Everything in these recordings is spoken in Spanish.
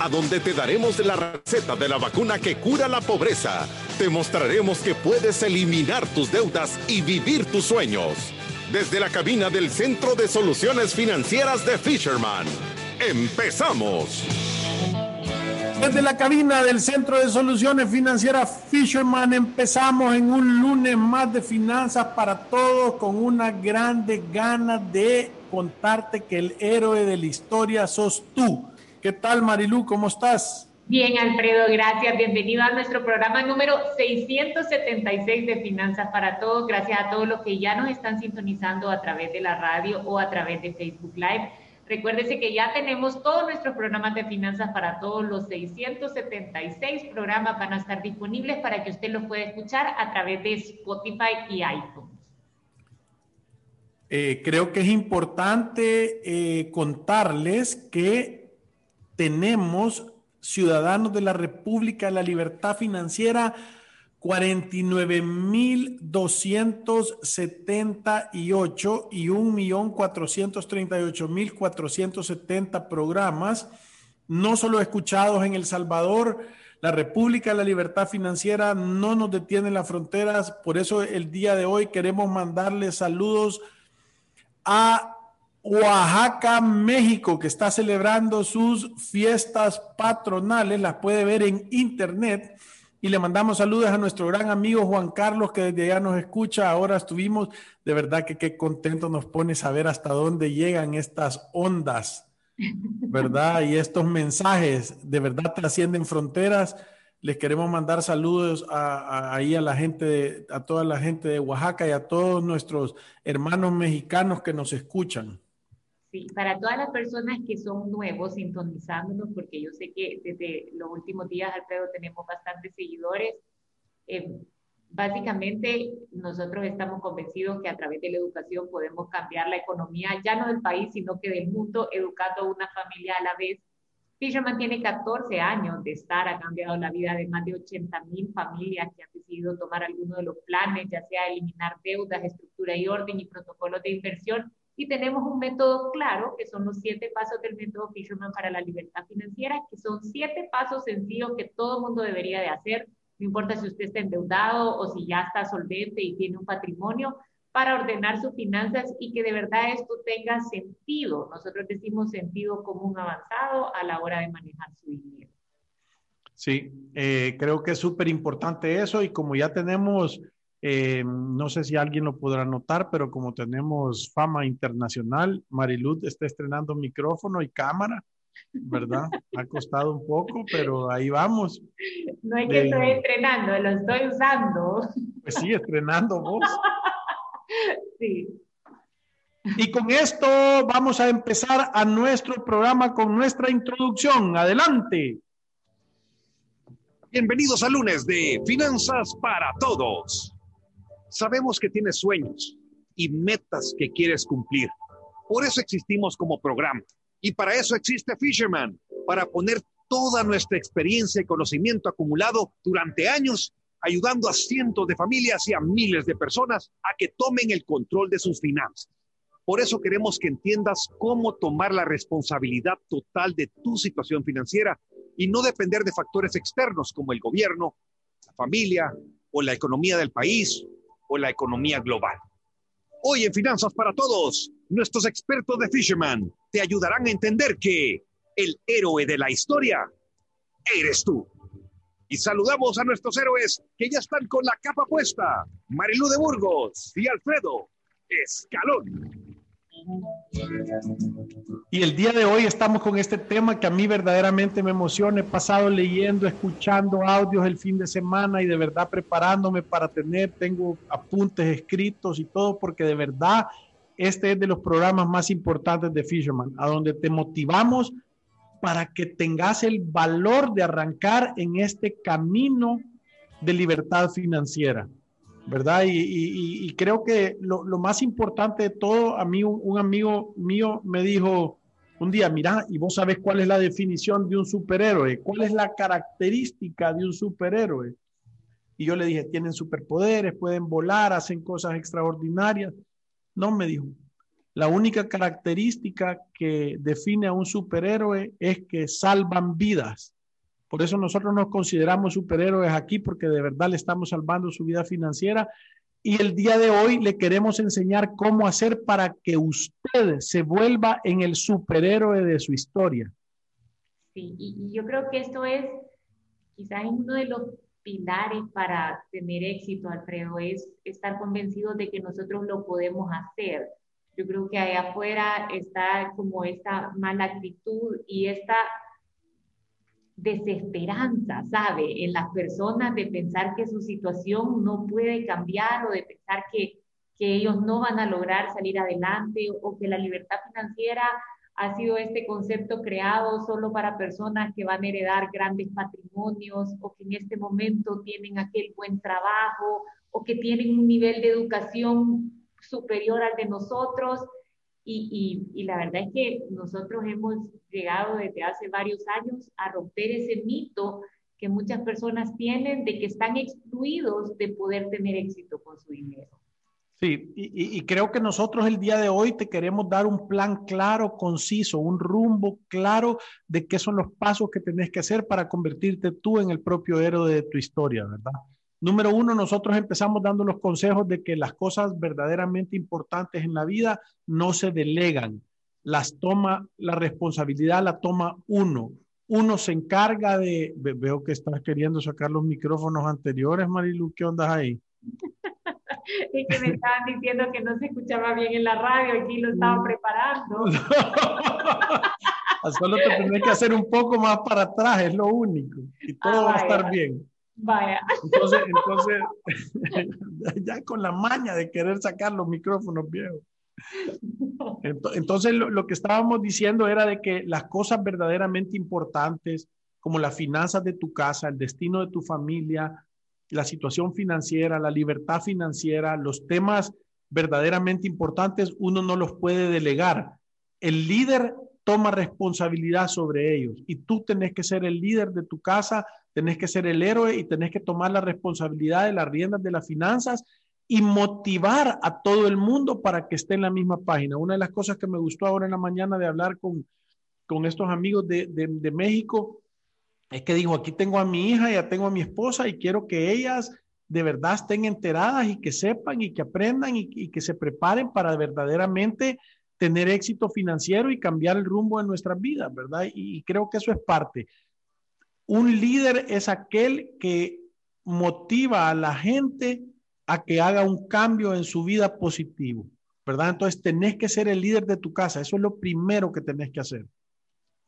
a donde te daremos la receta de la vacuna que cura la pobreza. Te mostraremos que puedes eliminar tus deudas y vivir tus sueños. Desde la cabina del Centro de Soluciones Financieras de Fisherman. ¡Empezamos! Desde la cabina del Centro de Soluciones Financieras Fisherman empezamos en un lunes más de finanzas para todos con una grande gana de contarte que el héroe de la historia sos tú ¿Qué tal, Marilú? ¿Cómo estás? Bien, Alfredo, gracias. Bienvenido a nuestro programa número 676 de Finanzas para Todos. Gracias a todos los que ya nos están sintonizando a través de la radio o a través de Facebook Live. Recuérdese que ya tenemos todos nuestros programas de finanzas para todos. Los 676 programas van a estar disponibles para que usted los pueda escuchar a través de Spotify y iTunes. Eh, creo que es importante eh, contarles que tenemos ciudadanos de la República de la Libertad Financiera 49.278 y 1.438.470 programas, no solo escuchados en El Salvador, la República de la Libertad Financiera no nos detiene en las fronteras, por eso el día de hoy queremos mandarles saludos a Oaxaca, México, que está celebrando sus fiestas patronales, las puede ver en internet. Y le mandamos saludos a nuestro gran amigo Juan Carlos, que desde allá nos escucha. Ahora estuvimos, de verdad que qué contento nos pone saber hasta dónde llegan estas ondas, ¿verdad? Y estos mensajes, de verdad trascienden fronteras. Les queremos mandar saludos a, ahí a la gente, a toda la gente de Oaxaca y a todos nuestros hermanos mexicanos que nos escuchan. Sí, para todas las personas que son nuevos sintonizándonos, porque yo sé que desde los últimos días, Alfredo, tenemos bastantes seguidores. Eh, básicamente, nosotros estamos convencidos que a través de la educación podemos cambiar la economía, ya no del país, sino que del mundo, educando a una familia a la vez. Fisherman tiene 14 años de estar, ha cambiado la vida de más de 80 mil familias que han decidido tomar alguno de los planes, ya sea eliminar deudas, estructura y orden y protocolos de inversión y tenemos un método claro, que son los siete pasos del método Fisherman para la libertad financiera, que son siete pasos sencillos que todo mundo debería de hacer, no importa si usted está endeudado o si ya está solvente y tiene un patrimonio, para ordenar sus finanzas y que de verdad esto tenga sentido. Nosotros decimos sentido común avanzado a la hora de manejar su dinero. Sí, eh, creo que es súper importante eso y como ya tenemos eh, no sé si alguien lo podrá notar, pero como tenemos fama internacional, Mariluz está estrenando micrófono y cámara, ¿verdad? Ha costado un poco, pero ahí vamos. No es que estoy estrenando, lo estoy usando. Pues sí, estrenando vos. Sí. Y con esto vamos a empezar a nuestro programa con nuestra introducción. Adelante. Bienvenidos a lunes de Finanzas para Todos. Sabemos que tienes sueños y metas que quieres cumplir. Por eso existimos como programa. Y para eso existe Fisherman, para poner toda nuestra experiencia y conocimiento acumulado durante años, ayudando a cientos de familias y a miles de personas a que tomen el control de sus finanzas. Por eso queremos que entiendas cómo tomar la responsabilidad total de tu situación financiera y no depender de factores externos como el gobierno, la familia o la economía del país o la economía global. Hoy en Finanzas para Todos, nuestros expertos de Fisherman te ayudarán a entender que el héroe de la historia eres tú. Y saludamos a nuestros héroes que ya están con la capa puesta, Marilú de Burgos y Alfredo Escalón. Y el día de hoy estamos con este tema que a mí verdaderamente me emociona. He pasado leyendo, escuchando audios el fin de semana y de verdad preparándome para tener, tengo apuntes escritos y todo, porque de verdad este es de los programas más importantes de Fisherman, a donde te motivamos para que tengas el valor de arrancar en este camino de libertad financiera. ¿Verdad? Y, creo que lo, más importante de todo, a mí un, amigo mío me dijo un día, mira, y vos sabes cuál es la definición de un superhéroe, cuál es la característica de un superhéroe. Y yo le dije, tienen superpoderes, pueden volar, hacen cosas extraordinarias. No, me dijo, la única característica que define a un superhéroe es que salvan vidas. Por eso nosotros nos consideramos superhéroes aquí porque de verdad le estamos salvando su vida financiera y el día de hoy le queremos enseñar cómo hacer para que usted se vuelva en el superhéroe de su historia. Sí, y, yo creo que esto es quizás uno de los pilares para tener éxito, Alfredo, es estar convencido de que nosotros lo podemos hacer. Yo creo que allá afuera está como esta mala actitud y esta desesperanza, ¿sabe? En las personas de pensar que su situación no puede cambiar o de pensar que, que ellos no van a lograr salir adelante o que la libertad financiera ha sido este concepto creado solo para personas que van a heredar grandes patrimonios o que en este momento tienen aquel buen trabajo o que tienen un nivel de educación superior al de nosotros y, la verdad es que nosotros hemos llegado desde hace varios años a romper ese mito que muchas personas tienen de que están excluidos de poder tener éxito con su dinero. Sí, y, y, creo que nosotros el día de hoy te queremos dar un plan claro, conciso, un rumbo claro de qué son los pasos que tenés que hacer para convertirte tú en el propio héroe de tu historia, ¿verdad? Número uno, nosotros empezamos dando los consejos de que las cosas verdaderamente importantes en la vida no se delegan, las toma, la responsabilidad la toma uno. Uno se encarga de, veo que estás queriendo sacar los micrófonos anteriores, Marilu, ¿qué onda ahí? es que me estaban diciendo que no se escuchaba bien en la radio, aquí lo estaba preparando. Solo te tendré que hacer un poco más para atrás, es lo único, y todo va a estar bien. Vaya. Entonces, entonces ya con la maña de querer sacar los micrófonos viejos. Entonces, lo, que estábamos diciendo era de que las cosas verdaderamente importantes, como las finanzas de tu casa, el destino de tu familia, la situación financiera, la libertad financiera, los temas verdaderamente importantes, uno no los puede delegar. El líder toma responsabilidad sobre ellos y tú tenés que ser el líder de tu casa tenés que ser el héroe y tenés que tomar la responsabilidad de las riendas de las finanzas y motivar a todo el mundo para que esté en la misma página. Una de las cosas que me gustó ahora en la mañana de hablar con, con estos amigos de, de, México es que dijo, aquí tengo a mi hija, ya tengo a mi esposa y quiero que ellas de verdad estén enteradas y que sepan y que aprendan y, que se preparen para verdaderamente tener éxito financiero y cambiar el rumbo de nuestras vidas, ¿verdad? y creo que eso es parte. Un líder es aquel que motiva a la gente a que haga un cambio en su vida positivo, ¿verdad? Entonces tenés que ser el líder de tu casa, eso es lo primero que tenés que hacer.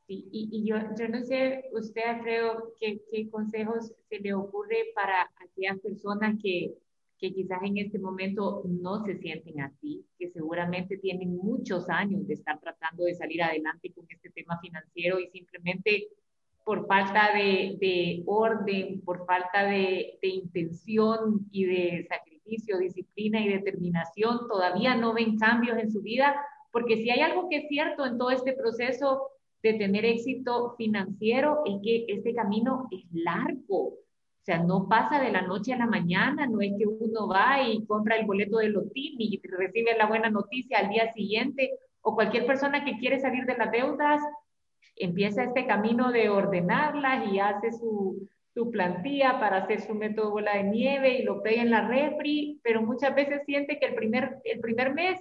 Sí, y, yo, yo, no sé, usted, Alfredo, ¿qué, qué consejos se le ocurre para aquellas personas que, que quizás en este momento no se sienten así, que seguramente tienen muchos años de estar tratando de salir adelante con este tema financiero y simplemente por falta de, orden, por falta de, intención y de sacrificio, disciplina y determinación, todavía no ven cambios en su vida, porque si hay algo que es cierto en todo este proceso de tener éxito financiero, es que este camino es largo. Sea, no pasa de la noche a la mañana, no es que uno va y compra el boleto de lotín y recibe la buena noticia al día siguiente, o cualquier persona que quiere salir de las deudas empieza este camino de ordenarlas y hace su, su plantilla para hacer su método bola de nieve y lo pega en la refri, pero muchas veces siente que el primer, el primer mes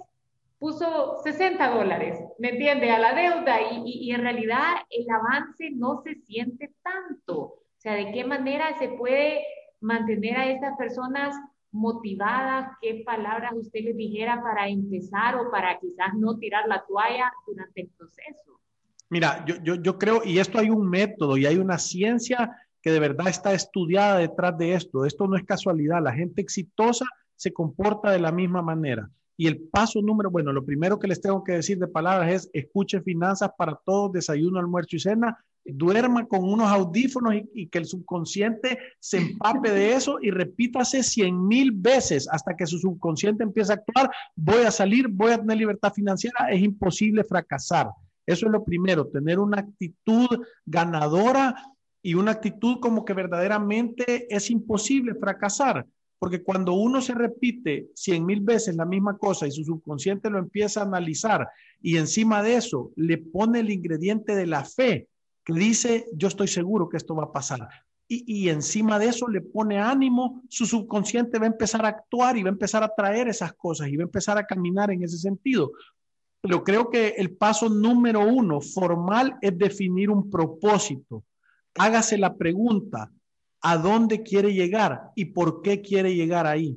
puso 60 dólares, ¿me entiende? A la deuda y, en realidad el avance no se siente tanto. O sea, ¿de qué manera se puede mantener a estas personas motivadas? ¿Qué palabras usted les dijera para empezar o para quizás no tirar la toalla durante el proceso? Mira, yo, yo, yo creo, y esto hay un método y hay una ciencia que de verdad está estudiada detrás de esto. Esto no es casualidad. La gente exitosa se comporta de la misma manera. Y el paso número, bueno, lo primero que les tengo que decir de palabras es escuche finanzas para todos, desayuno, almuerzo y cena. Duerma con unos audífonos y, que el subconsciente se empape de eso y repítase cien mil veces hasta que su subconsciente empiece a actuar. Voy a salir, voy a tener libertad financiera, es imposible fracasar. Eso es lo primero, tener una actitud ganadora y una actitud como que verdaderamente es imposible fracasar. Porque cuando uno se repite cien mil veces la misma cosa y su subconsciente lo empieza a analizar y encima de eso le pone el ingrediente de la fe, dice, yo estoy seguro que esto va a pasar. Y, y, encima de eso le pone ánimo, su subconsciente va a empezar a actuar y va a empezar a traer esas cosas y va a empezar a caminar en ese sentido. Pero creo que el paso número uno formal es definir un propósito. Hágase la pregunta, a dónde quiere llegar y por qué quiere llegar ahí.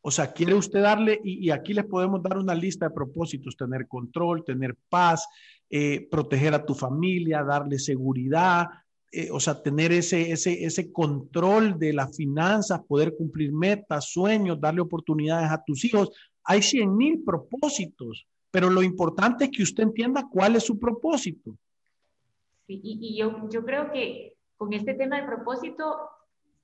O sea, quiere usted darle, y, aquí les podemos dar una lista de propósitos, tener control, tener paz, eh, proteger a tu familia, darle seguridad, eh, o sea, tener ese, ese, ese control de las finanzas, poder cumplir metas, sueños, darle oportunidades a tus hijos. Hay cien mil propósitos, pero lo importante es que usted entienda cuál es su propósito. Sí, y, y yo, yo creo que con este tema de propósito,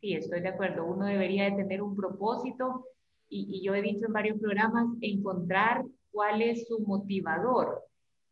sí, estoy de acuerdo, uno debería de tener un propósito y, yo he dicho en varios programas, encontrar cuál es su motivador.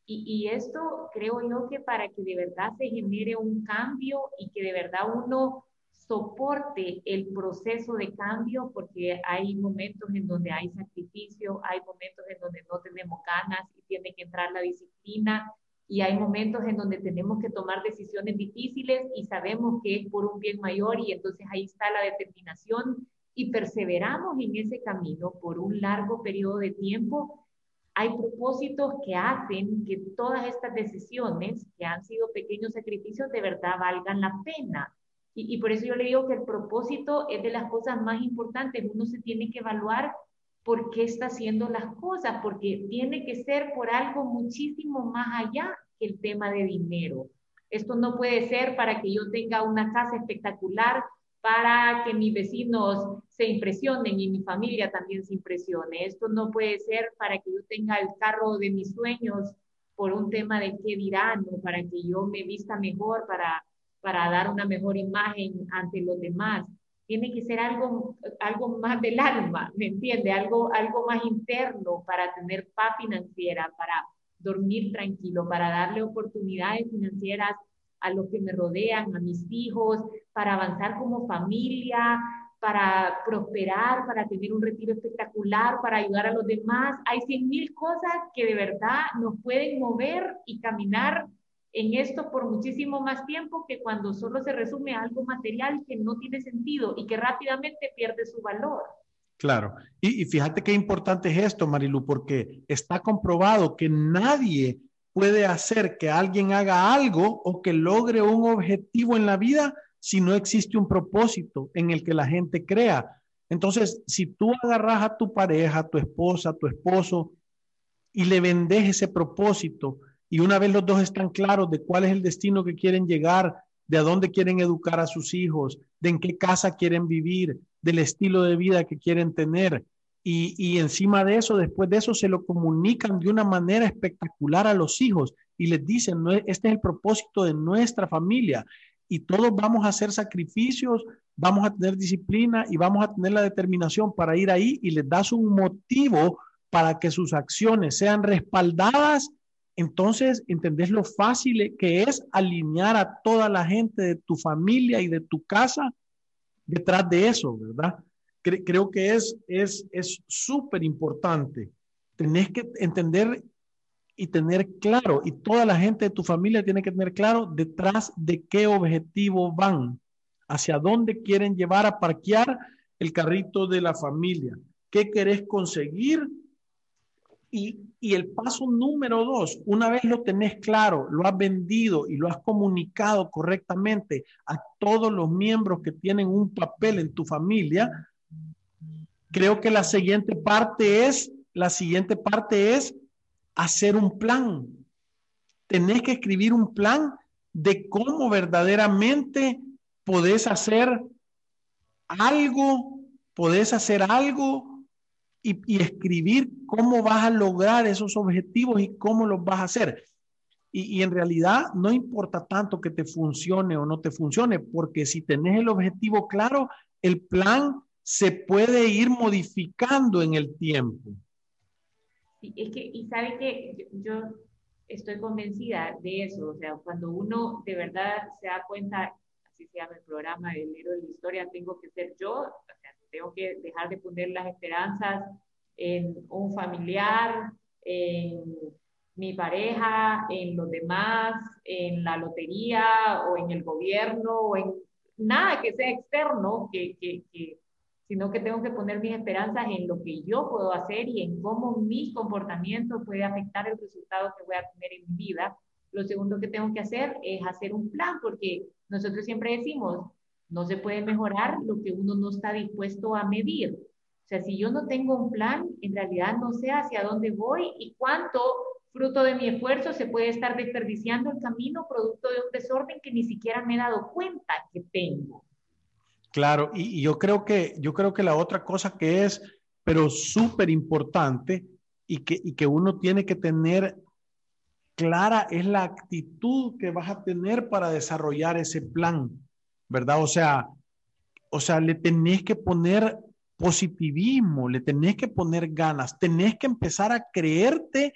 Y, y, esto creo yo que para que de verdad se genere un cambio y que de verdad uno soporte el proceso de cambio, porque hay momentos en donde hay sacrificio, hay momentos en donde no tenemos ganas y tiene que entrar la disciplina, y hay momentos en donde tenemos que tomar decisiones difíciles y sabemos que es por un bien mayor y entonces ahí está la determinación y perseveramos en ese camino por un largo periodo de tiempo, hay propósitos que hacen que todas estas decisiones, que han sido pequeños sacrificios, de verdad valgan la pena. Y, por eso yo le digo que el propósito es de las cosas más importantes. Uno se tiene que evaluar por qué está haciendo las cosas, porque tiene que ser por algo muchísimo más allá que el tema de dinero. Esto no puede ser para que yo tenga una casa espectacular, para que mis vecinos se impresionen y mi familia también se impresione. Esto no puede ser para que yo tenga el carro de mis sueños por un tema de qué dirán o para que yo me vista mejor, para, para dar una mejor imagen ante los demás tiene que ser algo, algo más del alma, ¿me entiende? Algo, algo más interno para tener paz financiera, para dormir tranquilo, para darle oportunidades financieras a los que me rodean, a mis hijos, para avanzar como familia, para prosperar, para tener un retiro espectacular, para ayudar a los demás. Hay cien mil cosas que de verdad nos pueden mover y caminar en esto por muchísimo más tiempo que cuando solo se resume a algo material que no tiene sentido y que rápidamente pierde su valor. Claro. Y, fíjate qué importante es esto, Marilu, porque está comprobado que nadie puede hacer que alguien haga algo o que logre un objetivo en la vida si no existe un propósito en el que la gente crea. Entonces, si tú agarras a tu pareja, a tu esposa, a tu esposo y le vendes ese propósito, y una vez los dos están claros de cuál es el destino que quieren llegar, de a dónde quieren educar a sus hijos, de en qué casa quieren vivir, del estilo de vida que quieren tener. Y, encima de eso, después de eso, se lo comunican de una manera espectacular a los hijos y les dicen, este es el propósito de nuestra familia y todos vamos a hacer sacrificios, vamos a tener disciplina y vamos a tener la determinación para ir ahí y les das un motivo para que sus acciones sean respaldadas entonces entendés lo fácil que es alinear a toda la gente de tu familia y de tu casa detrás de eso, ¿verdad? creo que es es súper importante. Tenés que entender y tener claro, y toda la gente de tu familia tiene que tener claro detrás de qué objetivo van, hacia dónde quieren llevar a parquear el carrito de la familia, qué querés conseguir y, el paso número dos, una vez lo tenés claro, lo has vendido y lo has comunicado correctamente a todos los miembros que tienen un papel en tu familia, creo que la siguiente parte es, la siguiente parte es hacer un plan. Tenés que escribir un plan de cómo verdaderamente podés hacer algo, podés hacer algo y, escribir cómo vas a lograr esos objetivos y cómo los vas a hacer. Y, en realidad no importa tanto que te funcione o no te funcione, porque si tenés el objetivo claro, el plan se puede ir modificando en el tiempo. Es que, y sabe que yo, estoy convencida de eso, o sea, cuando uno de verdad se da cuenta, así se llama el programa del libro de la historia, tengo que ser yo, o sea, tengo que dejar de poner las esperanzas en un familiar, en mi pareja, en los demás, en la lotería o en el gobierno o en nada que sea externo, que, que, que, sino que tengo que poner mis esperanzas en lo que yo puedo hacer y en cómo mi comportamiento puede afectar el resultado que voy a tener en mi vida. Lo segundo que tengo que hacer es hacer un plan, porque nosotros siempre decimos, no se puede mejorar lo que uno no está dispuesto a medir. O sea, si yo no tengo un plan, en realidad no sé hacia dónde voy y cuánto fruto de mi esfuerzo se puede estar desperdiciando el camino producto de un desorden que ni siquiera me he dado cuenta que tengo. Claro, y, yo creo que yo creo que la otra cosa que es, pero súper importante y que, y que uno tiene que tener clara es la actitud que vas a tener para desarrollar ese plan, ¿verdad? O sea, o sea, le tenés que poner positivismo, le tenés que poner ganas, tenés que empezar a creerte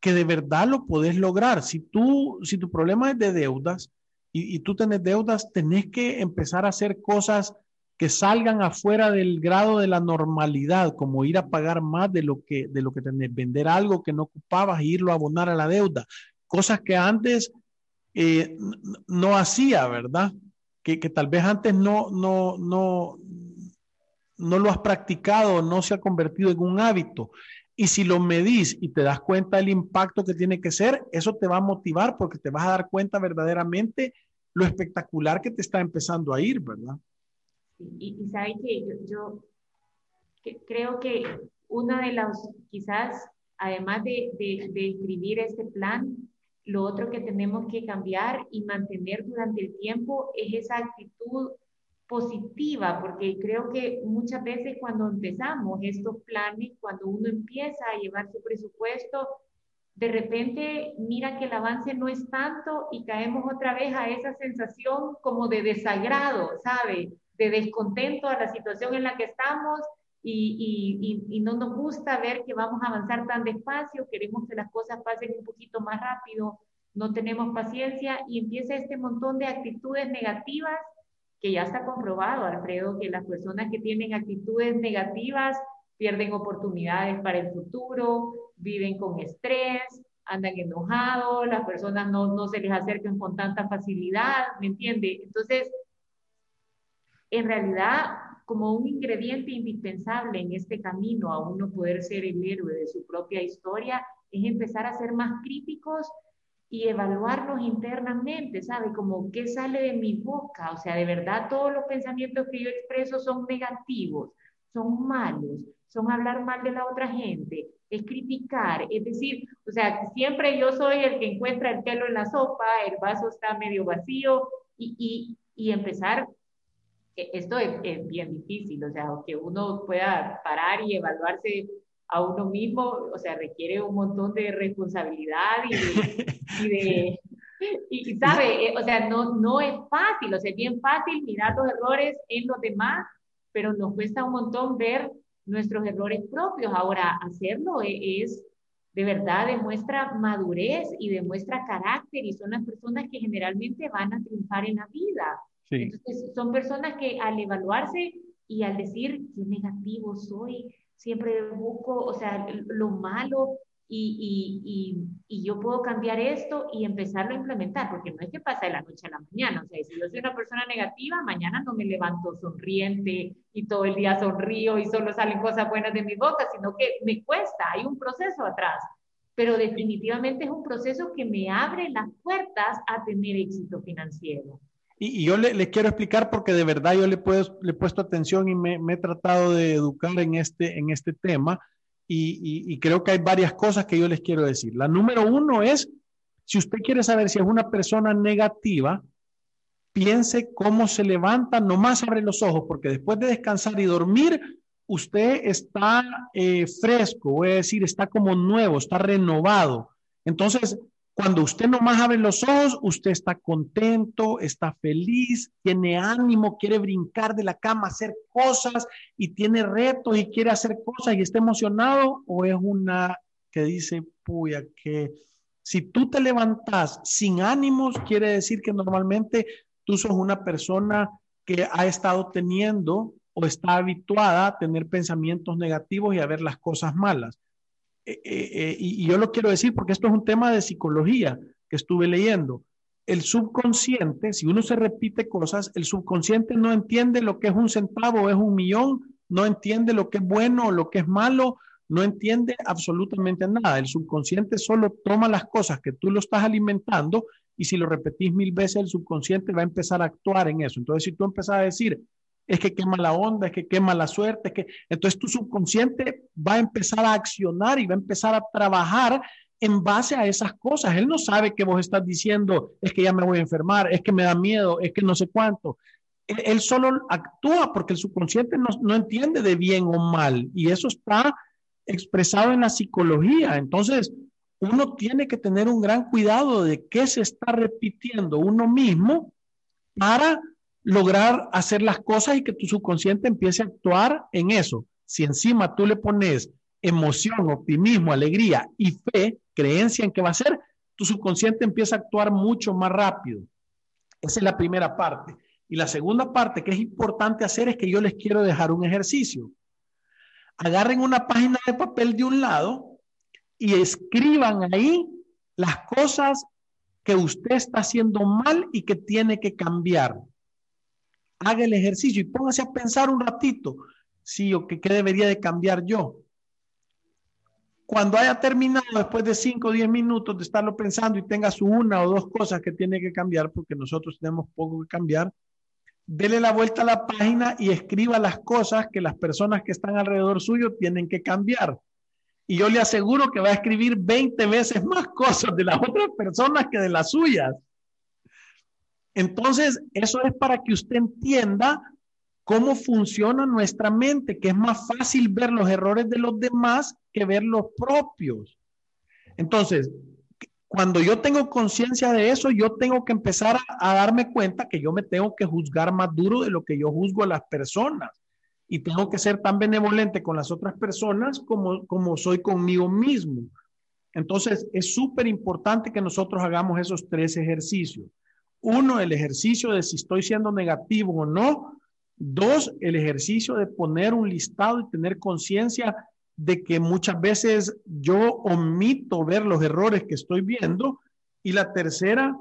que de verdad lo podés lograr. Si tú, si tu problema es de deudas y, tú tenés deudas, tenés que empezar a hacer cosas que salgan afuera del grado de la normalidad, como ir a pagar más de lo que, de lo que tenés, vender algo que no ocupabas e irlo a abonar a la deuda. Cosas que antes eh, no hacía, ¿verdad? Que, que, tal vez antes no, no, no, no lo has practicado, no se ha convertido en un hábito. Y si lo medís y te das cuenta del impacto que tiene que ser, eso te va a motivar porque te vas a dar cuenta verdaderamente lo espectacular que te está empezando a ir, ¿verdad? Y, y sabes que yo, creo que una de las, quizás, además de, de, de escribir este plan, lo otro que tenemos que cambiar y mantener durante el tiempo es esa actitud positiva, porque creo que muchas veces cuando empezamos estos planes, cuando uno empieza a llevar su presupuesto, de repente mira que el avance no es tanto y caemos otra vez a esa sensación como de desagrado, ¿sabe? De descontento a la situación en la que estamos y, y, y, no nos gusta ver que vamos a avanzar tan despacio, queremos que las cosas pasen un poquito más rápido, no tenemos paciencia y empieza este montón de actitudes negativas que ya está comprobado, Alfredo, que las personas que tienen actitudes negativas pierden oportunidades para el futuro, viven con estrés, andan enojados, las personas no, no se les acercan con tanta facilidad, ¿me entiende? Entonces, en realidad, como un ingrediente indispensable en este camino a uno poder ser el héroe de su propia historia, es empezar a ser más críticos y evaluarnos internamente, ¿sabe? Como qué sale de mi boca, o sea, de verdad todos los pensamientos que yo expreso son negativos, son malos, son hablar mal de la otra gente, es criticar, es decir, o sea, siempre yo soy el que encuentra el pelo en la sopa, el vaso está medio vacío y, y, y empezar, e, esto es, es bien difícil, o sea, que uno pueda parar y evaluarse a uno mismo, o sea, requiere un montón de responsabilidad y de, y, sabe, eh, o sea, no, no es fácil, o sea, es bien fácil mirar los errores en los demás, pero nos cuesta un montón ver nuestros errores propios. Ahora, hacerlo e, es, de verdad demuestra madurez y demuestra carácter y son las personas que generalmente van a triunfar en la vida. Entonces, son personas que al evaluarse y al decir qué negativo soy, siempre busco, o sea, lo malo y, y, y, yo puedo cambiar esto y empezarlo a implementar, porque no es que pasa de la noche a la mañana, o sea, si yo soy una persona negativa, mañana no me levanto sonriente y todo el día sonrío y solo salen cosas buenas de mi boca, sino que me cuesta, hay un proceso atrás, pero definitivamente es un proceso que me abre las puertas a tener éxito financiero. Y, yo le, quiero explicar porque de verdad yo le, puedo, le he puesto atención y me, he tratado de educar en este, en este tema y, creo que hay varias cosas que yo les quiero decir. La número uno es, si usted quiere saber si es una persona negativa, piense cómo se levanta, nomás abre los ojos, porque después de descansar y dormir, usted está eh, fresco, voy a decir, está como nuevo, está renovado. Entonces, Cuando usted nomás abre los ojos, usted está contento, está feliz, tiene ánimo, quiere brincar de la cama, hacer cosas y tiene retos y quiere hacer cosas y está emocionado o es una que dice, puya, que si tú te levantas sin ánimos, quiere decir que normalmente tú sos una persona que ha estado teniendo o está habituada a tener pensamientos negativos y a ver las cosas malas. Eh, eh, eh, y, yo lo quiero decir porque esto es un tema de psicología que estuve leyendo. El subconsciente, si uno se repite cosas, el subconsciente no entiende lo que es un centavo es un millón, no entiende lo que es bueno lo que es malo, no entiende absolutamente nada. El subconsciente solo toma las cosas que tú lo estás alimentando y si lo repetís mil veces, el subconsciente va a empezar a actuar en eso. Entonces, si tú empezás a decir, es que quema la onda, es que quema la suerte, es que entonces tu subconsciente va a empezar a accionar y va a empezar a trabajar en base a esas cosas. Él no sabe que vos estás diciendo, es que ya me voy a enfermar, es que me da miedo, es que no sé cuánto. Él, solo actúa porque el subconsciente no, no entiende de bien o mal y eso está expresado en la psicología. Entonces, uno tiene que tener un gran cuidado de qué se está repitiendo uno mismo para lograr hacer las cosas y que tu subconsciente empiece a actuar en eso. Si encima tú le pones emoción, optimismo, alegría y fe, creencia en que va a ser, tu subconsciente empieza a actuar mucho más rápido. Esa es la primera parte. Y la segunda parte que es importante hacer es que yo les quiero dejar un ejercicio. Agarren una página de papel de un lado y escriban ahí las cosas que usted está haciendo mal y que tiene que cambiar haga el ejercicio y póngase a pensar un ratito, sí, o qué debería de cambiar yo. Cuando haya terminado, después de 5 o 10 minutos de estarlo pensando y tenga su una o dos cosas que tiene que cambiar, porque nosotros tenemos poco que cambiar, dele la vuelta a la página y escriba las cosas que las personas que están alrededor suyo tienen que cambiar. Y yo le aseguro que va a escribir 20 veces más cosas de las otras personas que de las suyas. Entonces, eso es para que usted entienda cómo funciona nuestra mente, que es más fácil ver los errores de los demás que ver los propios. Entonces, cuando yo tengo conciencia de eso, yo tengo que empezar a, darme cuenta que yo me tengo que juzgar más duro de lo que yo juzgo a las personas. Y tengo que ser tan benevolente con las otras personas como, como soy conmigo mismo. Entonces, es súper importante que nosotros hagamos esos tres ejercicios. Uno, el ejercicio de si estoy siendo negativo o no. Dos, el ejercicio de poner un listado y tener conciencia de que muchas veces yo omito ver los errores que estoy viendo. Y la tercera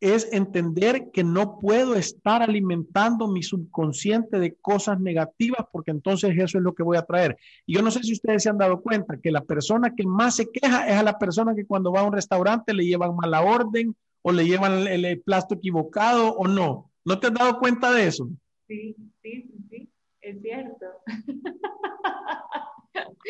es entender que no puedo estar alimentando mi subconsciente de cosas negativas porque entonces eso es lo que voy a traer. Y yo no sé si ustedes se han dado cuenta que la persona que más se queja es a la persona que cuando va a un restaurante le llevan mala orden o le llevan el, plato equivocado o no. ¿No te has dado cuenta de eso? Sí, sí, sí, es cierto.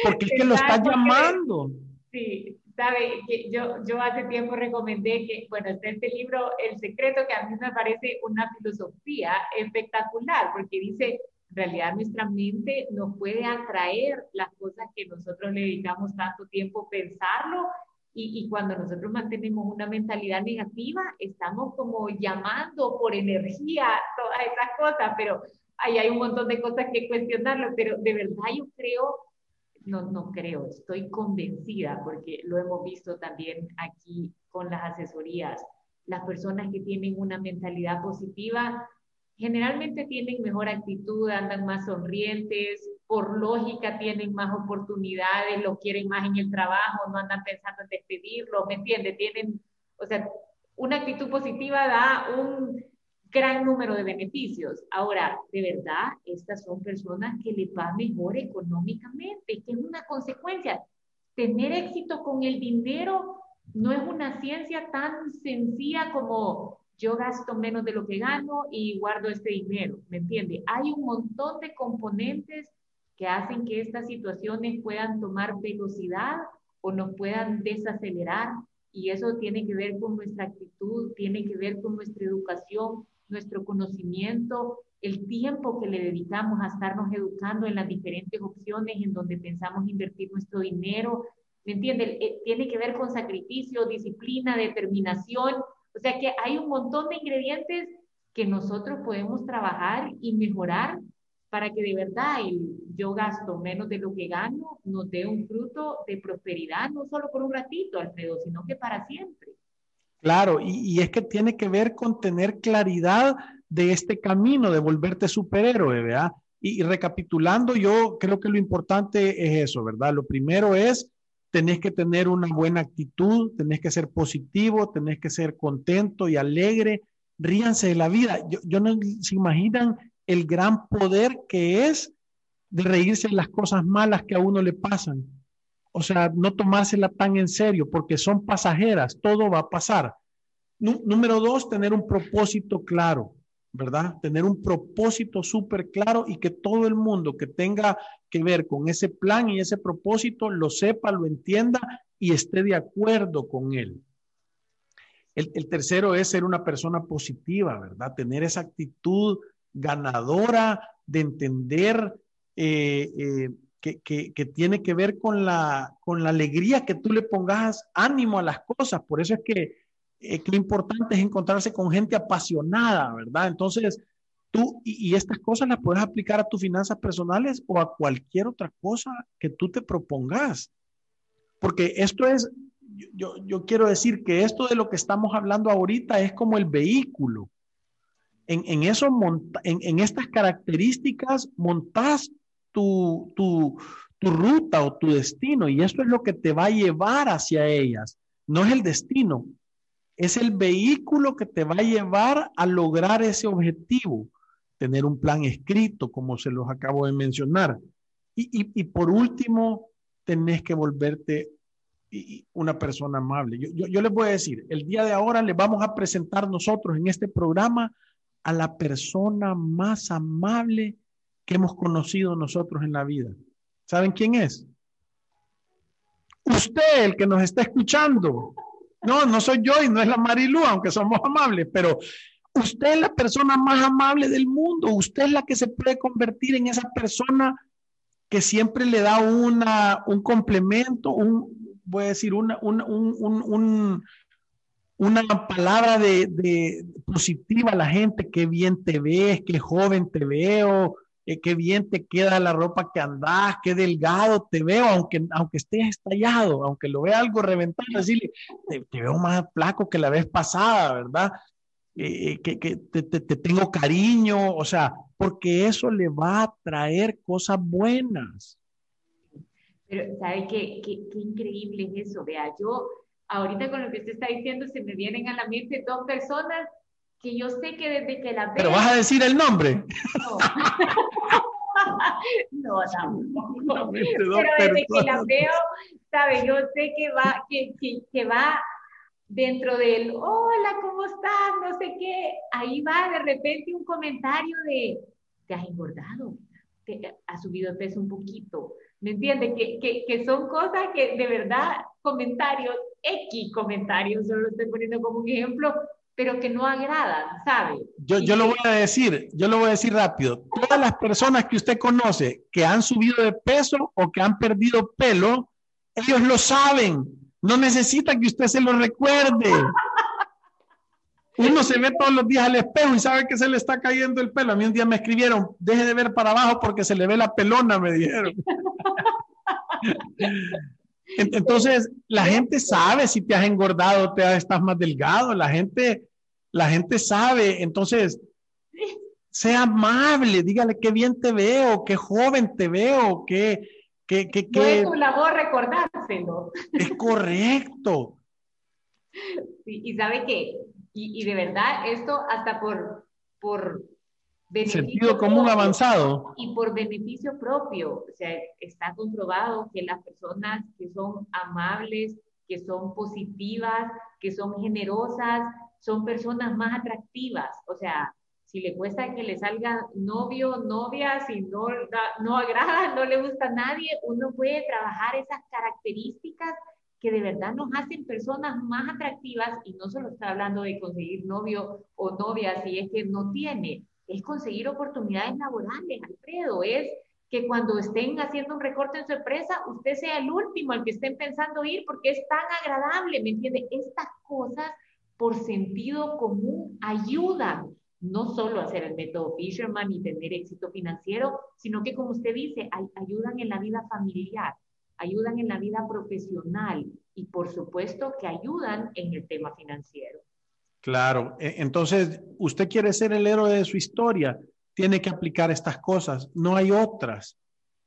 Porque es que lo está llamando. Sí, sabe, yo, yo hace tiempo recomendé que, bueno, está este libro, El Secreto, que a mí me parece una filosofía espectacular, porque dice, en realidad nuestra mente no puede atraer las cosas que nosotros le dedicamos tanto tiempo pensarlo y, cuando nosotros mantenemos una mentalidad negativa, estamos como llamando por energía todas esas cosas, pero ahí hay un montón de cosas que cuestionarlo, pero de verdad yo creo, no, no creo, estoy convencida, porque lo hemos visto también aquí con las asesorías, las personas que tienen una mentalidad positiva generalmente tienen mejor actitud, andan más sonrientes, por lógica tienen más oportunidades, lo quieren más en el trabajo, no andan pensando en despedirlo, ¿me entiende? Tienen, o sea, una actitud positiva da un gran número de beneficios. Ahora, de verdad, estas son personas que les va mejor económicamente, que es una consecuencia. Tener éxito con el dinero no es una ciencia tan sencilla como yo gasto menos de lo que gano y guardo este dinero, ¿me entiende? Hay un montón de componentes que hacen que estas situaciones puedan tomar velocidad o nos puedan desacelerar y eso tiene que ver con nuestra actitud, tiene que ver con nuestra educación, nuestro conocimiento, el tiempo que le dedicamos a estarnos educando en las diferentes opciones en donde pensamos invertir nuestro dinero. ¿me entiende? Eh, tiene que ver con sacrificio, disciplina, determinación. O sea que hay un montón de ingredientes que nosotros podemos trabajar y mejorar para que de verdad el yo gasto menos de lo que gano nos dé un fruto de prosperidad, no solo por un ratito, Alfredo, sino que para siempre. Claro, y, es que tiene que ver con tener claridad de este camino, de volverte superhéroe, ¿verdad? Y, y, recapitulando, yo creo que lo importante es eso, ¿verdad? Lo primero es, tenés que tener una buena actitud, tenés que ser positivo, tenés que ser contento y alegre, ríanse de la vida. Yo, no se imaginan el gran poder que es de reírse de las cosas malas que a uno le pasan. O sea, no tomársela tan en serio porque son pasajeras, todo va a pasar. número dos, tener un propósito claro, ¿verdad? Tener un propósito súper claro y que todo el mundo que tenga que ver con ese plan y ese propósito lo sepa, lo entienda y esté de acuerdo con él. El, tercero es ser una persona positiva, ¿verdad? Tener esa actitud ganadora de entender eh, eh, que, que, tiene que ver con la, con la alegría que tú le pongas ánimo a las cosas. Por eso es que, eh, lo importante es encontrarse con gente apasionada, ¿verdad? Entonces, tú y, estas cosas las puedes aplicar a tus finanzas personales o a cualquier otra cosa que tú te propongas. Porque esto es, yo, yo quiero decir que esto de lo que estamos hablando ahorita es como el vehículo en, en, eso, en, en, estas características montas tu, tu, tu ruta o tu destino y esto es lo que te va a llevar hacia ellas. No es el destino, es el vehículo que te va a llevar a lograr ese objetivo. Tener un plan escrito, como se los acabo de mencionar. Y, y, por último, tenés que volverte una persona amable. Yo, yo, les voy a decir, el día de ahora les vamos a presentar nosotros en este programa a la persona más amable que hemos conocido nosotros en la vida. ¿Saben quién es? Usted, el que nos está escuchando. No, no soy yo y no es la Marilu, aunque somos amables, pero usted es la persona más amable del mundo. Usted es la que se puede convertir en esa persona que siempre le da una, un complemento, un, voy a decir, una, un, un, una palabra de, positiva a la gente, qué bien te ves, qué joven te veo, eh, qué bien te queda la ropa que andás, qué delgado te veo, aunque, aunque estés estallado, aunque lo vea algo reventado, decirle, te, veo más flaco que la vez pasada, ¿verdad? Eh, eh, que, que te, te, tengo cariño, o sea, porque eso le va a traer cosas buenas. Pero, ¿sabe qué, qué, qué increíble es eso? Vea, yo ahorita con lo que usted está diciendo se me vienen a la mente dos personas que yo sé que desde que la veo... Pero vas a decir el nombre. No, no, no. Pero desde que la veo, sabe, yo sé que va, que, que, que va dentro del, hola, ¿cómo estás? No sé qué. Ahí va de repente un comentario de, te has engordado, te has subido de peso un poquito. ¿Me entiendes? Que, que, que son cosas que de verdad, comentarios X comentarios, solo lo estoy poniendo como un ejemplo, pero que no agradan, ¿sabe? Yo, yo lo voy a decir, yo lo voy a decir rápido. Todas las personas que usted conoce que han subido de peso o que han perdido pelo, ellos lo saben. No necesitan que usted se lo recuerde. Uno se ve todos los días al espejo y sabe que se le está cayendo el pelo. A mí un día me escribieron, deje de ver para abajo porque se le ve la pelona, me dijeron. Entonces, la gente sabe si te has engordado, te estás más delgado, la gente, la gente sabe. Entonces, sea amable, dígale qué bien te veo, qué joven te veo, qué, qué, qué, no es tu labor recordárselo. Es correcto. y sabe que, y, y, de verdad, esto hasta por, por sentido común avanzado. Y por beneficio propio, o sea, está comprobado que las personas que son amables, que son positivas, que son generosas, son personas más atractivas. O sea, si le cuesta que le salga novio, novia, si no, no agrada, no le gusta a nadie, uno puede trabajar esas características que de verdad nos hacen personas más atractivas y no solo está hablando de conseguir novio o novia si es que no tiene, es conseguir oportunidades laborales, Alfredo, es que cuando estén haciendo un recorte en su empresa, usted sea el último al que estén pensando ir porque es tan agradable, ¿me entiende? Estas cosas por sentido común ayudan no solo hacer el método Fisherman y tener éxito financiero, sino que como usted dice, ayudan en la vida familiar, ayudan en la vida profesional y por supuesto que ayudan en el tema financiero. Claro, e, entonces usted quiere ser el héroe de su historia, tiene que aplicar estas cosas, no hay otras.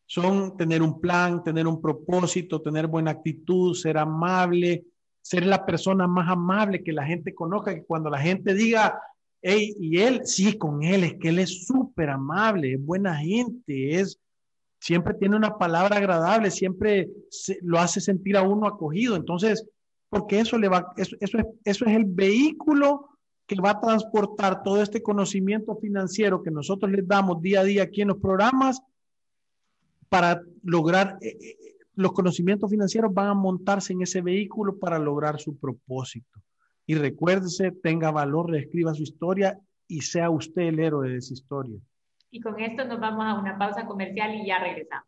Son tener un plan, tener un propósito, tener buena actitud, ser amable, ser la persona más amable que la gente conozca, que cuando la gente diga, y él, sí, con él, es que él es súper amable, es buena gente, es, siempre tiene una palabra agradable, siempre lo hace sentir a uno acogido. Entonces, porque eso le va, eso, eso, es, eso es el vehículo que va a transportar todo este conocimiento financiero que nosotros les damos día a día aquí en los programas para lograr, eh, eh, los conocimientos financieros van a montarse en ese vehículo para lograr su propósito. Y recuérdese, tenga valor, reescriba su historia y sea usted el héroe de esa historia. Y con esto nos vamos a una pausa comercial y ya regresamos.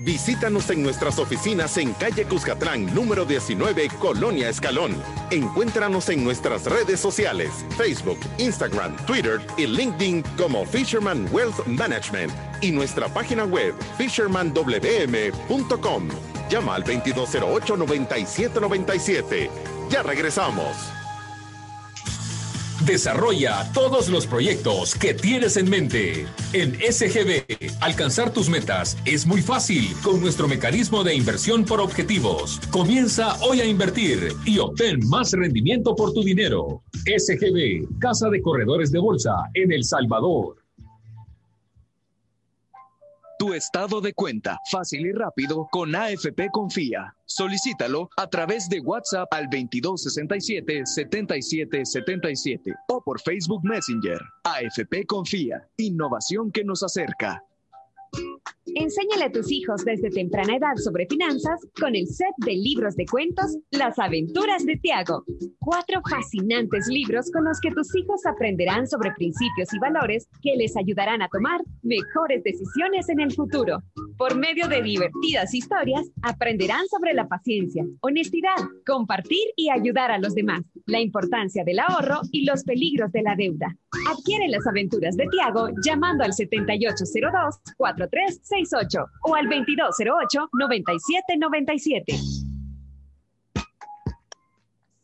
Visítanos en nuestras oficinas en calle Cuscatlán, número 19, Colonia Escalón. Encuéntranos en nuestras redes sociales, Facebook, Instagram, Twitter y LinkedIn como Fisherman Wealth Management y nuestra página web fishermanwm.com. Llama al 2208-9797. Ya regresamos. Desarrolla todos los proyectos que tienes en mente. En SGB, alcanzar tus metas es muy fácil con nuestro mecanismo de inversión por objetivos. Comienza hoy a invertir y obtén más rendimiento por tu dinero. SGB, Casa de Corredores de Bolsa en El Salvador. Tu estado de cuenta, fácil y rápido, con AFP Confía. Solicítalo a través de WhatsApp al 2267-7777 o por Facebook Messenger. AFP Confía, innovación que nos acerca. Enséñale a tus hijos desde temprana edad sobre finanzas con el set de libros de cuentos Las aventuras de Tiago. Cuatro fascinantes libros con los que tus hijos aprenderán sobre principios y valores que les ayudarán a tomar mejores decisiones en el futuro. Por medio de divertidas historias, aprenderán sobre la paciencia, honestidad, compartir y ayudar a los demás, la importancia del ahorro y los peligros de la deuda. Adquiere las aventuras de Tiago llamando al 7802 4368 o al 2208 9797.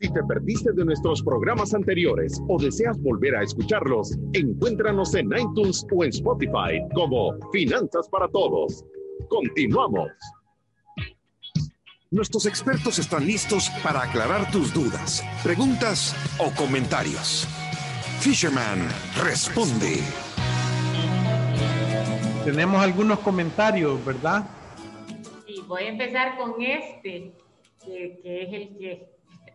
Si te perdiste de nuestros programas anteriores o deseas volver a escucharlos, encuéntranos en iTunes o en Spotify como Finanzas para Todos. Continuamos. Nuestros expertos están listos para aclarar tus dudas, preguntas o comentarios. Fisherman responde. Tenemos algunos comentarios, ¿verdad? Sí, voy a empezar con este, que, es el que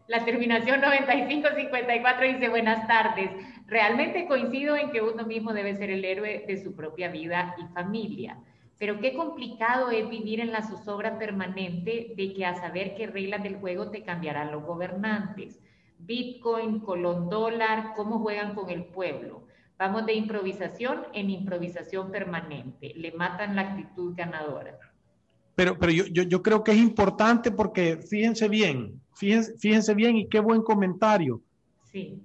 la terminación 9554 dice buenas tardes. Realmente coincido en que uno mismo debe ser el héroe de su propia vida y familia. Pero qué complicado es vivir en la zozobra permanente de que a saber qué reglas del juego te cambiarán los gobernantes. Bitcoin, colón dólar, cómo juegan con el pueblo. Vamos de improvisación en improvisación permanente. Le matan la actitud ganadora. Pero, pero yo, yo, creo que es importante porque fíjense bien, fíjense, fíjense bien y qué buen comentario. Sí.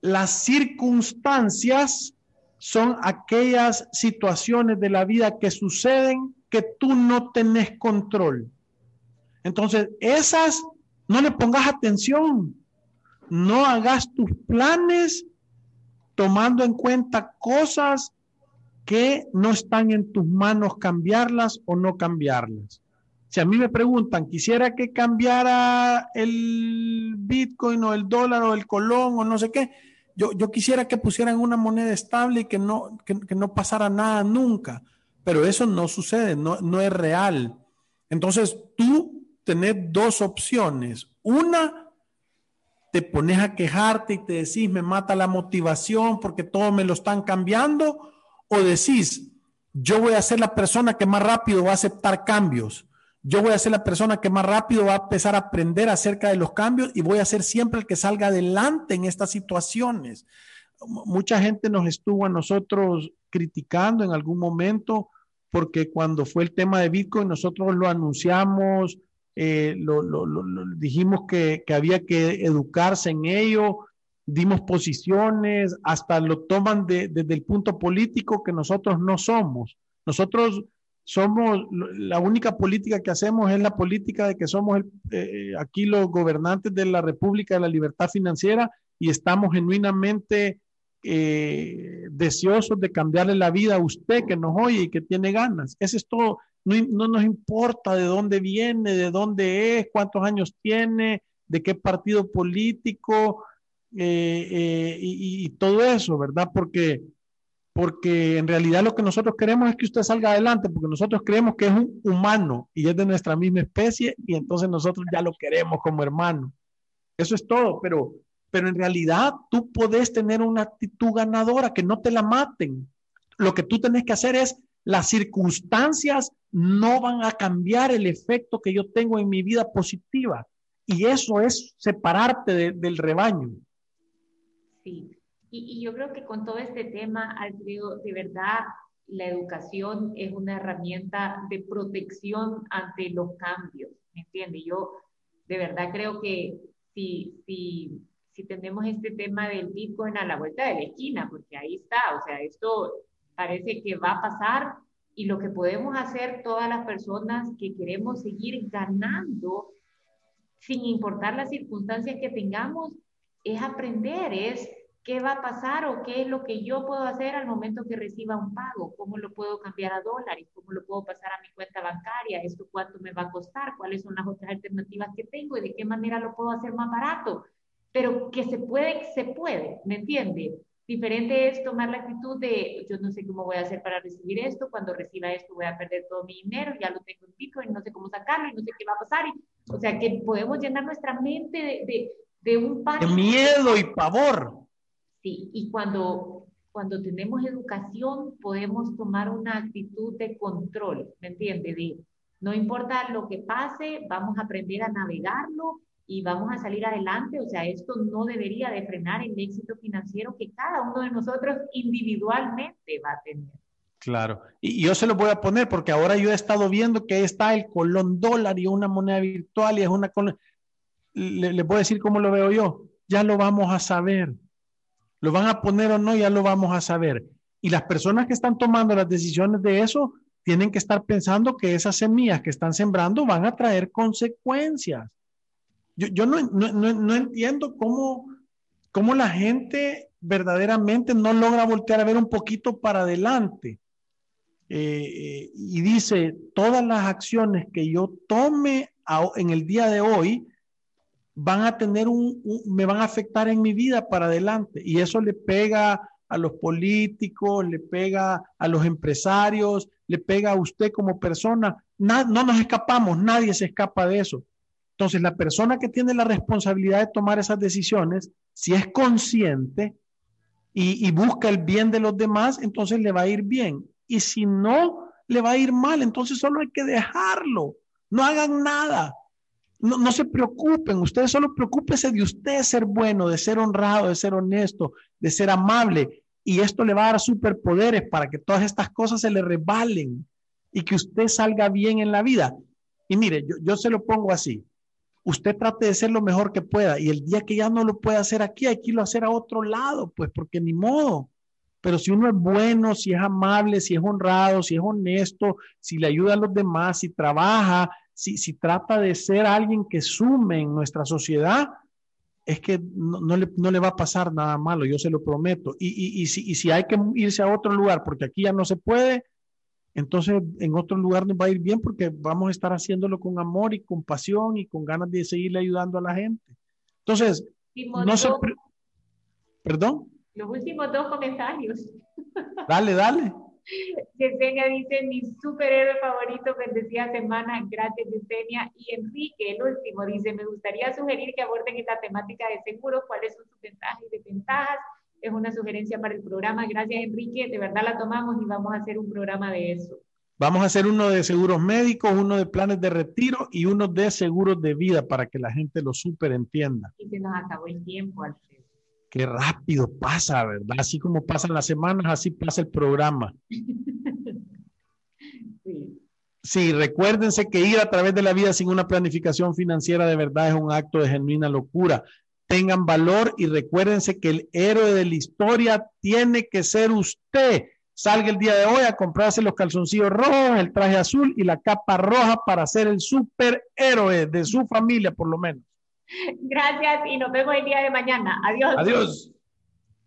Las circunstancias son aquellas situaciones de la vida que suceden que tú no tenés control. Entonces, esas no le pongas atención, no hagas tus planes tomando en cuenta cosas que no están en tus manos cambiarlas o no cambiarlas. Si a mí me preguntan, quisiera que cambiara el Bitcoin o el dólar o el colón o no sé qué, yo, yo quisiera que pusieran una moneda estable y que no, que, no pasara nada nunca, pero eso no sucede, no, no es real. Entonces tú tenés dos opciones. Una, te pones a quejarte y te decís, me mata la motivación porque todo me lo están cambiando, o decís, yo voy a ser la persona que más rápido va a aceptar cambios, yo voy a ser la persona que más rápido va a empezar a aprender acerca de los cambios y voy a ser siempre el que salga adelante en estas situaciones. mucha gente nos estuvo a nosotros criticando en algún momento porque cuando fue el tema de Bitcoin nosotros lo anunciamos, eh, lo, dijimos que, que, había que educarse en ello, dimos posiciones, hasta lo toman desde el punto político que nosotros no somos. Nosotros somos, la única política que hacemos es la política de que somos eh, aquí los gobernantes de la República de la Libertad Financiera y estamos genuinamente eh, deseosos de cambiarle la vida a usted que nos oye y que tiene ganas. Eso es todo. No, nos importa de dónde viene, de dónde es, cuántos años tiene, de qué partido político eh, y, y todo eso, ¿verdad? Porque porque en realidad lo que nosotros queremos es que usted salga adelante, porque nosotros creemos que es un humano y es de nuestra misma especie y entonces nosotros ya lo queremos como hermano. Eso es todo, pero, pero en realidad tú puedes tener una actitud ganadora, que no te la maten. Lo que tú tenés que hacer es, las circunstancias no van a cambiar el efecto que yo tengo en mi vida positiva. Y eso es separarte del rebaño. Sí, y, yo creo que con todo este tema, Alfredo, de verdad, la educación es una herramienta de protección ante los cambios, ¿me entiende? Yo de verdad creo que si, si, si tenemos este tema del Bitcoin a la vuelta de la esquina, porque ahí está, o sea, esto parece que va a pasar y lo que podemos hacer todas las personas que queremos seguir ganando, sin importar las circunstancias que tengamos, es aprender, es qué va a pasar o qué es lo que yo puedo hacer al momento que reciba un pago, cómo lo puedo cambiar a dólares, cómo lo puedo pasar a mi cuenta bancaria, esto cuánto me va a costar, cuáles son las otras alternativas que tengo y de qué manera lo puedo hacer más barato. Pero que se puede, se puede, ¿me entiende? Diferente es tomar la actitud de yo no sé cómo voy a hacer para recibir esto, cuando reciba esto voy a perder todo mi dinero, ya lo tengo en Bitcoin, no sé cómo sacarlo y no sé qué va a pasar. o sea, que podemos llenar nuestra mente de, de, de un De miedo y pavor y cuando, cuando tenemos educación podemos tomar una actitud de control, ¿me entiende? De no importa lo que pase, vamos a aprender a navegarlo y vamos a salir adelante. O sea, esto no debería de frenar el éxito financiero que cada uno de nosotros individualmente va a tener. Claro, y yo se lo voy a poner porque ahora yo he estado viendo que está el colón dólar y una moneda virtual y es una Le, le puedo decir cómo lo veo yo. Ya lo vamos a saber. Lo van a poner o no, ya lo vamos a saber. Y las personas que están tomando las decisiones de eso tienen que estar pensando que esas semillas que están sembrando van a traer consecuencias. Yo, no, no, entiendo cómo, cómo la gente verdaderamente no logra voltear a ver un poquito para adelante. Eh, y dice, todas las acciones que yo tome en el día de hoy van a tener un, me van a afectar en mi vida para adelante. Y eso le pega a los políticos, le pega a los empresarios, le pega a usted como persona. no nos escapamos, nadie se escapa de eso. Entonces, la persona que tiene la responsabilidad de tomar esas decisiones, si es consciente y, busca el bien de los demás, entonces le va a ir bien. Y si no, le va a ir mal. Entonces, solo hay que dejarlo. No hagan nada no, se preocupen, ustedes solo preocúpense de usted ser bueno, de ser honrado, de ser honesto, de ser amable. Y esto le va a dar superpoderes para que todas estas cosas se le rebalen y que usted salga bien en la vida. Y mire, yo se lo pongo así. Usted trate de ser lo mejor que pueda y el día que ya no lo pueda hacer aquí, hay que irlo a hacer a otro lado, pues porque ni modo. Pero si uno es bueno, si es amable, si es honrado, si es honesto, si le ayuda a los demás, si trabaja, si, trata de ser alguien que sume en nuestra sociedad, es que no, le, va a pasar nada malo, yo se lo prometo. Y, y, si, y si hay que irse a otro lugar, porque aquí ya no se puede, entonces en otro lugar nos va a ir bien porque vamos a estar haciéndolo con amor y con pasión y con ganas de seguirle ayudando a la gente. Entonces, no se... Perdón. Los últimos dos comentarios. Dale, dale. Yesenia dice, mi superhéroe favorito, bendecida semana, gracias Yesenia. Y Enrique, el último, dice, me gustaría sugerir que aborden esta temática de seguros, cuáles son sus ventajas y desventajas. Es una sugerencia para el programa. Gracias Enrique, de verdad la tomamos y vamos a hacer un programa de eso. Vamos a hacer uno de seguros médicos, uno de planes de retiro y uno de seguros de vida para que la gente lo super entienda. Y se nos acabó el tiempo, Alfredo. Qué rápido pasa, ¿verdad? Así como pasan las semanas, así pasa el programa. Sí. recuérdense que ir a través de la vida sin una planificación financiera de verdad es un acto de genuina locura. Tengan valor y recuérdense que el héroe de la historia tiene que ser usted. Salga el día de hoy a comprarse los calzoncillos rojos, el traje azul y la capa roja para ser el superhéroe de su familia, por lo menos. Gracias y nos vemos el día de mañana. Adiós. Adiós.